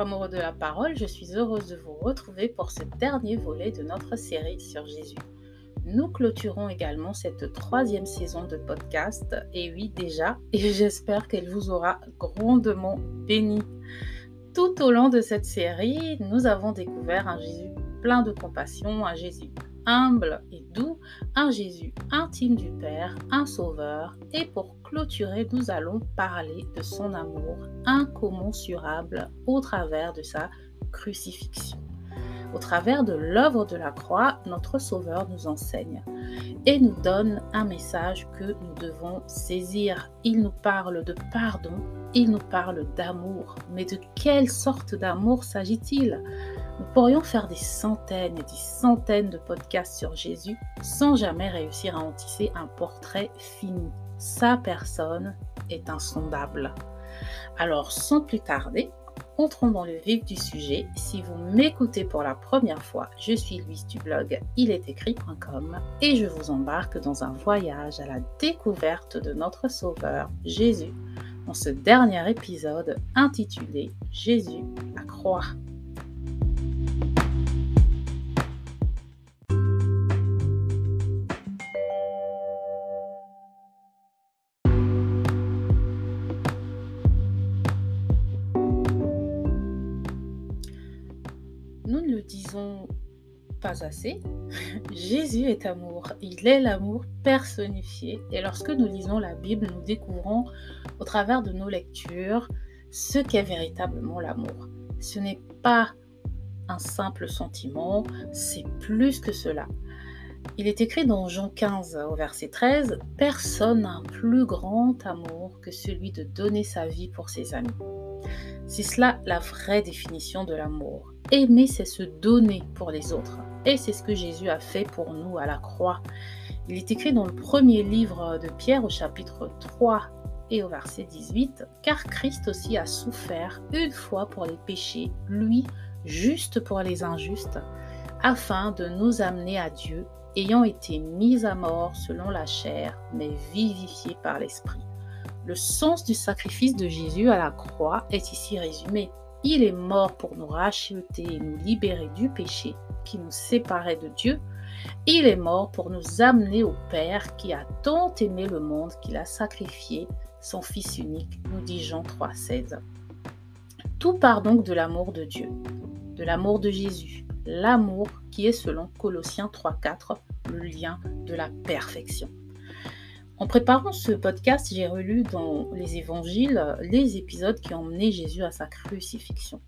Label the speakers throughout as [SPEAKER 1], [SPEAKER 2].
[SPEAKER 1] amoureux de la parole, je suis heureuse de vous retrouver pour ce dernier volet de notre série sur Jésus. Nous clôturons également cette troisième saison de podcast, et oui déjà, et j'espère qu'elle vous aura grandement béni. Tout au long de cette série, nous avons découvert un Jésus plein de compassion, un Jésus humble et doux, un Jésus intime du Père, un Sauveur, et pour clôturer, nous allons parler de son amour incommensurable au travers de sa crucifixion. Au travers de l'œuvre de la croix, notre Sauveur nous enseigne et nous donne un message que nous devons saisir. Il nous parle de pardon, il nous parle d'amour. Mais de quelle sorte d'amour s'agit-il? Nous pourrions faire des centaines et des centaines de podcasts sur Jésus sans jamais réussir à en tisser un portrait fini. Sa personne est insondable. Alors sans plus tarder, entrons dans le vif du sujet. Si vous m'écoutez pour la première fois, je suis Louise du blog ilestécrit.com et je vous embarque dans un voyage à la découverte de notre Sauveur, Jésus, dans ce dernier épisode intitulé Jésus, la croix. Assez. Jésus est amour. Il est l'amour personnifié. Et lorsque nous lisons la Bible, nous découvrons au travers de nos lectures ce qu'est véritablement l'amour. Ce n'est pas un simple sentiment, c'est plus que cela. Il est écrit dans Jean 15 au verset 13, Personne n'a un plus grand amour que celui de donner sa vie pour ses amis. C'est cela la vraie définition de l'amour. Aimer, c'est se donner pour les autres. Et c'est ce que Jésus a fait pour nous à la croix. Il est écrit dans le premier livre de Pierre au chapitre 3 et au verset 18, car Christ aussi a souffert une fois pour les péchés, lui, juste pour les injustes, afin de nous amener à Dieu, ayant été mis à mort selon la chair, mais vivifié par l'Esprit. Le sens du sacrifice de Jésus à la croix est ici résumé. Il est mort pour nous racheter et nous libérer du péché qui nous séparait de Dieu. Il est mort pour nous amener au Père qui a tant aimé le monde qu'il a sacrifié son Fils unique, nous dit Jean 3,16. Tout part donc de l'amour de Dieu, de l'amour de Jésus, l'amour qui est selon Colossiens 3,4 le lien de la perfection. En préparant ce podcast, j'ai relu dans les évangiles les épisodes qui ont mené Jésus à sa crucifixion.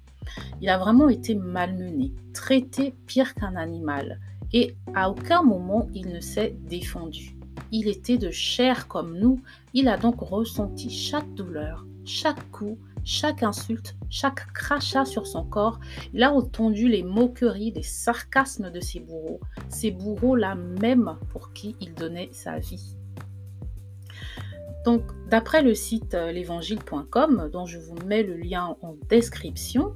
[SPEAKER 1] Il a vraiment été malmené, traité pire qu'un animal, et à aucun moment il ne s'est défendu. Il était de chair comme nous, il a donc ressenti chaque douleur, chaque coup, chaque insulte, chaque crachat sur son corps. Il a entendu les moqueries, les sarcasmes de ses bourreaux, ces bourreaux-là même pour qui il donnait sa vie. Donc, d'après le site euh, l'évangile.com, dont je vous mets le lien en description,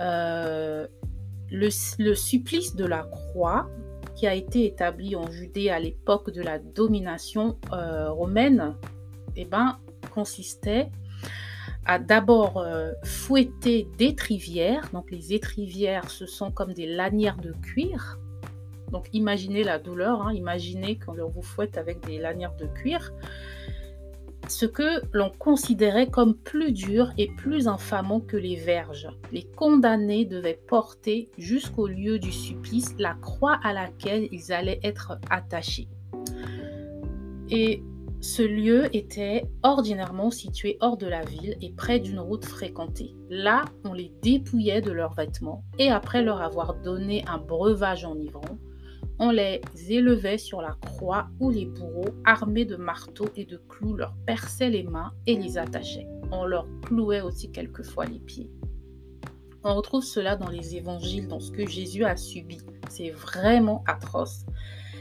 [SPEAKER 1] euh, le, supplice de la croix, qui a été établi en Judée à l'époque de la domination euh, romaine, eh ben, consistait à d'abord fouetter d'étrivières. Donc, les étrivières, ce sont comme des lanières de cuir. Donc, imaginez la douleur, hein. imaginez qu'on vous fouette avec des lanières de cuir ce que l'on considérait comme plus dur et plus infamant que les verges. Les condamnés devaient porter jusqu'au lieu du supplice la croix à laquelle ils allaient être attachés. Et ce lieu était ordinairement situé hors de la ville et près d'une route fréquentée. Là, on les dépouillait de leurs vêtements et après leur avoir donné un breuvage enivrant, on les élevait sur la croix où les bourreaux, armés de marteaux et de clous, leur perçaient les mains et les attachaient. On leur clouait aussi quelquefois les pieds. On retrouve cela dans les évangiles, dans ce que Jésus a subi. C'est vraiment atroce.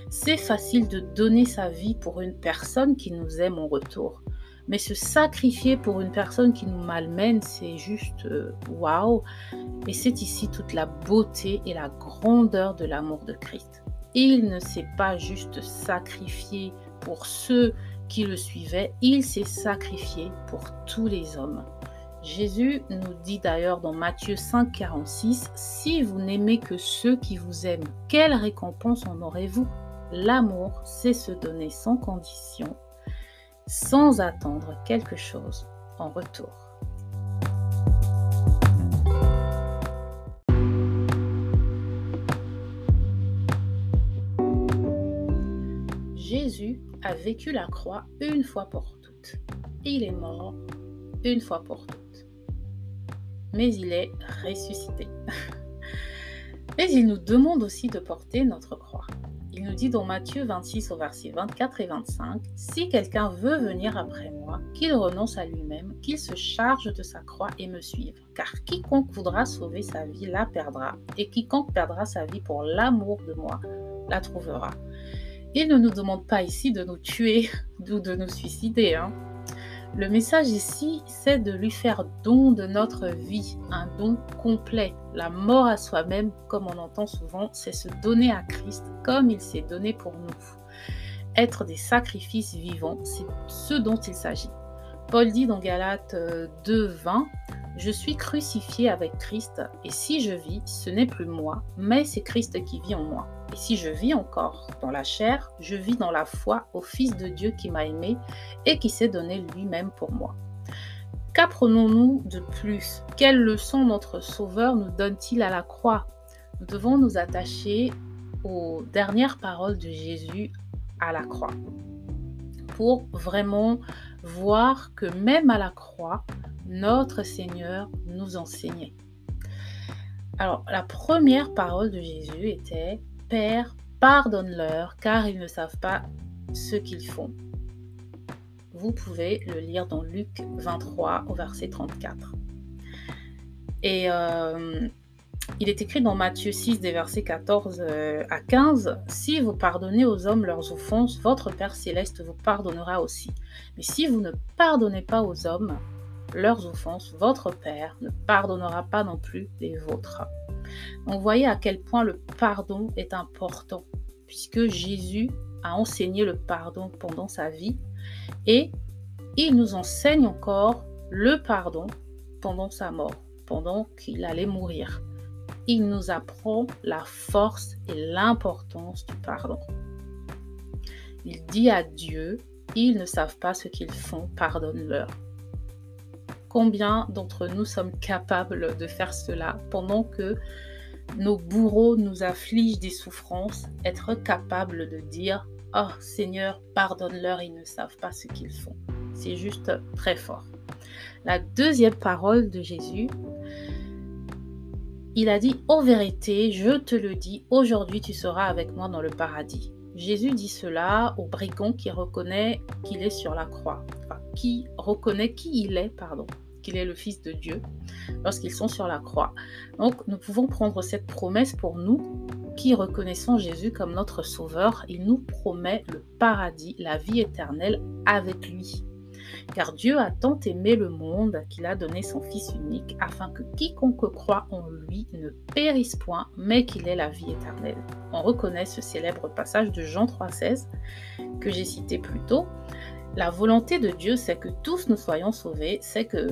[SPEAKER 1] C'est facile de donner sa vie pour une personne qui nous aime en retour. Mais se sacrifier pour une personne qui nous malmène, c'est juste euh, waouh. Et c'est ici toute la beauté et la grandeur de l'amour de Christ. Il ne s'est pas juste sacrifié pour ceux qui le suivaient, il s'est sacrifié pour tous les hommes. Jésus nous dit d'ailleurs dans Matthieu 5, 46, Si vous n'aimez que ceux qui vous aiment, quelle récompense en aurez-vous? L'amour, c'est se donner sans condition, sans attendre quelque chose en retour. Jésus a vécu la croix une fois pour toutes. Il est mort une fois pour toutes mais il est ressuscité. mais il nous demande aussi de porter notre croix. Il nous dit dans Matthieu 26 au verset 24 et 25, Si quelqu'un veut venir après moi, qu'il renonce à lui-même, qu'il se charge de sa croix et me suive. Car quiconque voudra sauver sa vie la perdra, et quiconque perdra sa vie pour l'amour de moi la trouvera. Il ne nous demande pas ici de nous tuer ou de nous suicider. Hein. Le message ici, c'est de lui faire don de notre vie, un don complet. La mort à soi-même, comme on entend souvent, c'est se donner à Christ comme il s'est donné pour nous. Être des sacrifices vivants, c'est ce dont il s'agit. Paul dit dans Galates 2.20, je suis crucifié avec Christ, et si je vis, ce n'est plus moi, mais c'est Christ qui vit en moi. Et si je vis encore dans la chair, je vis dans la foi au Fils de Dieu qui m'a aimé et qui s'est donné lui-même pour moi. Qu'apprenons-nous de plus? Quelle leçon notre Sauveur nous donne-t-il à la croix? Nous devons nous attacher aux dernières paroles de Jésus à la croix pour vraiment voir que même à la croix, notre Seigneur nous enseignait. Alors, la première parole de Jésus était Père, pardonne-leur, car ils ne savent pas ce qu'ils font. Vous pouvez le lire dans Luc 23 au verset 34. Et euh, il est écrit dans Matthieu 6 des versets 14 euh, à 15, Si vous pardonnez aux hommes leurs offenses, votre Père céleste vous pardonnera aussi. Mais si vous ne pardonnez pas aux hommes, leurs offenses, votre Père ne pardonnera pas non plus les vôtres. Donc voyez à quel point le pardon est important, puisque Jésus a enseigné le pardon pendant sa vie et il nous enseigne encore le pardon pendant sa mort, pendant qu'il allait mourir. Il nous apprend la force et l'importance du pardon. Il dit à Dieu, ils ne savent pas ce qu'ils font, pardonne-leur. Combien d'entre nous sommes capables de faire cela pendant que nos bourreaux nous affligent des souffrances, être capables de dire Oh Seigneur, pardonne-leur, ils ne savent pas ce qu'ils font. C'est juste très fort. La deuxième parole de Jésus, il a dit En vérité, je te le dis, aujourd'hui tu seras avec moi dans le paradis. Jésus dit cela au brigand qui reconnaît qu'il est sur la croix, qui reconnaît qui il est, pardon, qu'il est le Fils de Dieu, lorsqu'ils sont sur la croix. Donc nous pouvons prendre cette promesse pour nous qui reconnaissons Jésus comme notre Sauveur. Il nous promet le paradis, la vie éternelle avec lui. Car Dieu a tant aimé le monde qu'il a donné son Fils unique, afin que quiconque croit en lui ne périsse point, mais qu'il ait la vie éternelle. On reconnaît ce célèbre passage de Jean 3,16 que j'ai cité plus tôt. La volonté de Dieu, c'est que tous nous soyons sauvés, c'est que...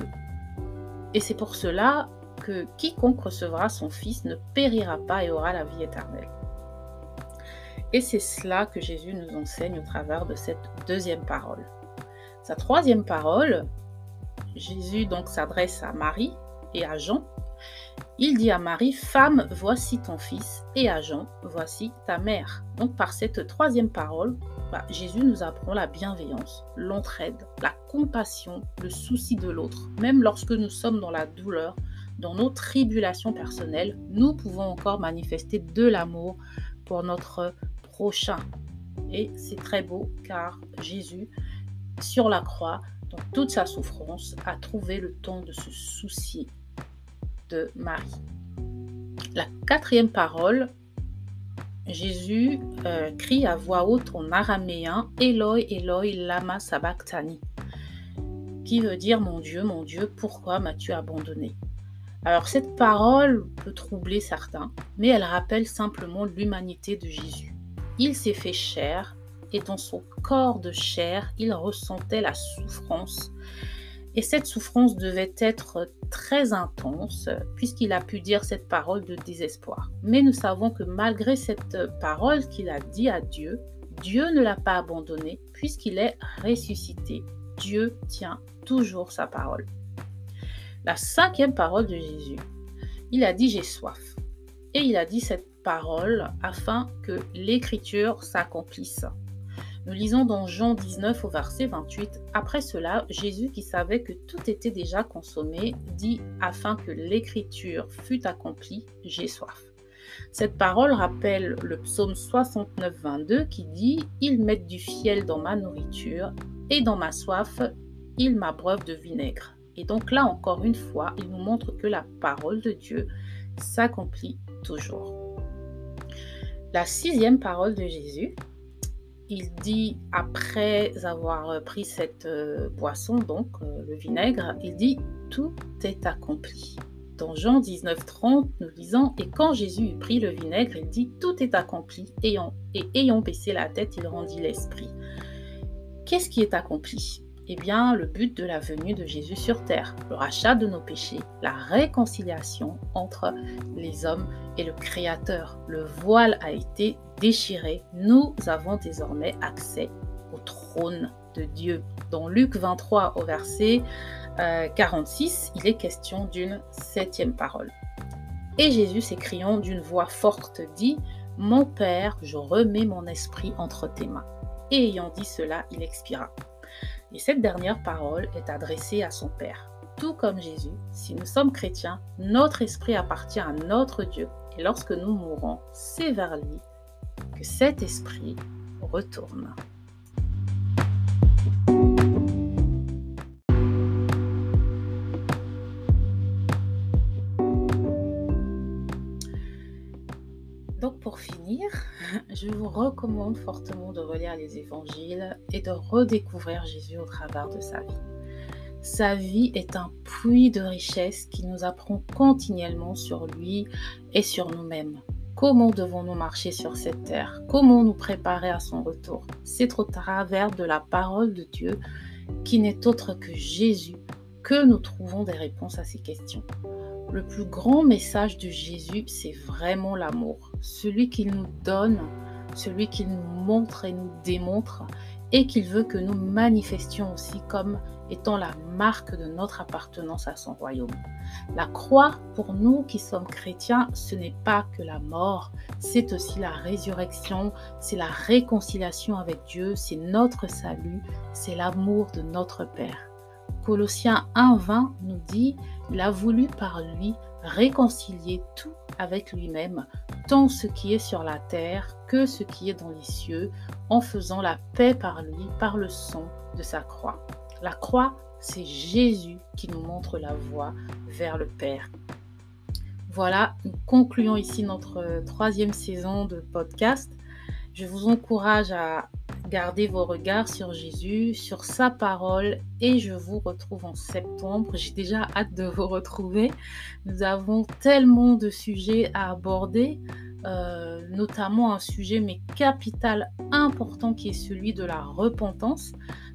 [SPEAKER 1] Et c'est pour cela que quiconque recevra son Fils ne périra pas et aura la vie éternelle. Et c'est cela que Jésus nous enseigne au travers de cette deuxième parole. Sa troisième parole, Jésus donc s'adresse à Marie et à Jean. Il dit à Marie, Femme, voici ton fils, et à Jean, voici ta mère. Donc par cette troisième parole, bah, Jésus nous apprend la bienveillance, l'entraide, la compassion, le souci de l'autre. Même lorsque nous sommes dans la douleur, dans nos tribulations personnelles, nous pouvons encore manifester de l'amour pour notre prochain. Et c'est très beau car Jésus sur la croix, dans toute sa souffrance, a trouvé le temps de se soucier de Marie. La quatrième parole, Jésus euh, crie à voix haute en araméen Eloi, Eloi, lama sabachthani, qui veut dire Mon Dieu, mon Dieu, pourquoi m'as-tu abandonné? Alors cette parole peut troubler certains, mais elle rappelle simplement l'humanité de Jésus. Il s'est fait chair et dans son corps de chair, il ressentait la souffrance Et cette souffrance devait être très intense puisqu'il a pu dire cette parole de désespoir. Mais nous savons que malgré cette parole qu'il a dit à Dieu, Dieu ne l'a pas abandonné puisqu'il est ressuscité. Dieu tient toujours sa parole. La cinquième parole de Jésus, il a dit j'ai soif. Et il a dit cette parole afin que l'écriture s'accomplisse. Nous lisons dans Jean 19 au verset 28, Après cela, Jésus, qui savait que tout était déjà consommé, dit, afin que l'écriture fût accomplie, j'ai soif. Cette parole rappelle le psaume 69, 22 qui dit, Ils mettent du fiel dans ma nourriture, et dans ma soif, ils m'abreuvent de vinaigre. Et donc là encore une fois, il nous montre que la parole de Dieu s'accomplit toujours. La sixième parole de Jésus, il dit, après avoir pris cette euh, boisson, donc euh, le vinaigre, il dit, tout est accompli. Dans Jean 19, 30, nous lisons, et quand Jésus eut pris le vinaigre, il dit, tout est accompli, et ayant baissé la tête, il rendit l'esprit. Qu'est-ce qui est accompli? Eh bien, le but de la venue de Jésus sur terre, le rachat de nos péchés, la réconciliation entre les hommes le Créateur. Le voile a été déchiré. Nous avons désormais accès au trône de Dieu. Dans Luc 23 au verset 46, euh, il est question d'une septième parole. Et Jésus s'écriant d'une voix forte dit, Mon Père, je remets mon esprit entre tes mains. Et ayant dit cela, il expira. Et cette dernière parole est adressée à son Père. Tout comme Jésus, si nous sommes chrétiens, notre esprit appartient à notre Dieu. Et lorsque nous mourons, c'est vers lui que cet esprit retourne. Donc pour finir, je vous recommande fortement de relire les évangiles et de redécouvrir Jésus au travers de sa vie. Sa vie est un puits de richesse qui nous apprend continuellement sur lui et sur nous-mêmes. Comment devons-nous marcher sur cette terre? Comment nous préparer à son retour? C'est au travers de la parole de Dieu, qui n'est autre que Jésus, que nous trouvons des réponses à ces questions. Le plus grand message de Jésus, c'est vraiment l'amour. Celui qu'il nous donne, celui qu'il nous montre et nous démontre, et qu'il veut que nous manifestions aussi comme étant la marque de notre appartenance à son royaume. La croix, pour nous qui sommes chrétiens, ce n'est pas que la mort, c'est aussi la résurrection, c'est la réconciliation avec Dieu, c'est notre salut, c'est l'amour de notre Père. Colossiens 1.20 nous dit, il a voulu par lui réconcilier tout avec lui-même, tant ce qui est sur la terre que ce qui est dans les cieux, en faisant la paix par lui, par le son de sa croix. La croix, c'est Jésus qui nous montre la voie vers le Père. Voilà, nous concluons ici notre troisième saison de podcast. Je vous encourage à Gardez vos regards sur Jésus, sur sa parole et je vous retrouve en septembre. J'ai déjà hâte de vous retrouver. Nous avons tellement de sujets à aborder, euh, notamment un sujet mais capital important qui est celui de la repentance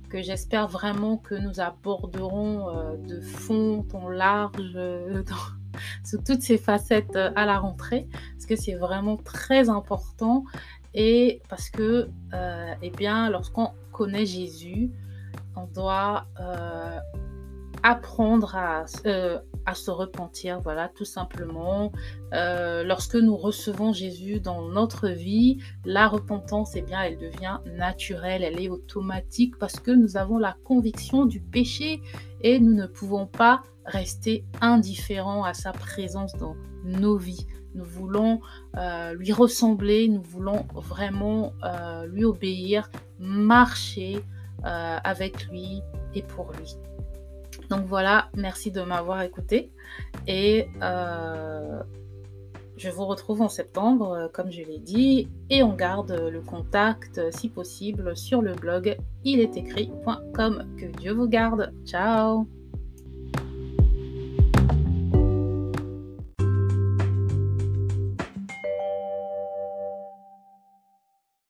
[SPEAKER 1] que j'espère vraiment que nous aborderons euh, de fond en large euh, sous toutes ces facettes à la rentrée parce que c'est vraiment très important et parce que, euh, eh bien, lorsqu'on connaît Jésus, on doit euh, apprendre à, euh, à, se repentir, voilà, tout simplement. lorsque nous recevons Jésus dans notre vie, la repentance, eh bien, elle devient naturelle, elle est automatique parce que nous avons la conviction du péché et nous ne pouvons pas rester indifférents à sa présence dans nos vies. Nous voulons euh, lui ressembler, nous voulons vraiment euh, lui obéir, marcher euh, avec lui et pour lui. Donc voilà, merci de m'avoir écouté et je vous retrouve en septembre, comme je l'ai dit, et on garde le contact, si possible, sur le blog il est écrit.com. Que Dieu vous garde. Ciao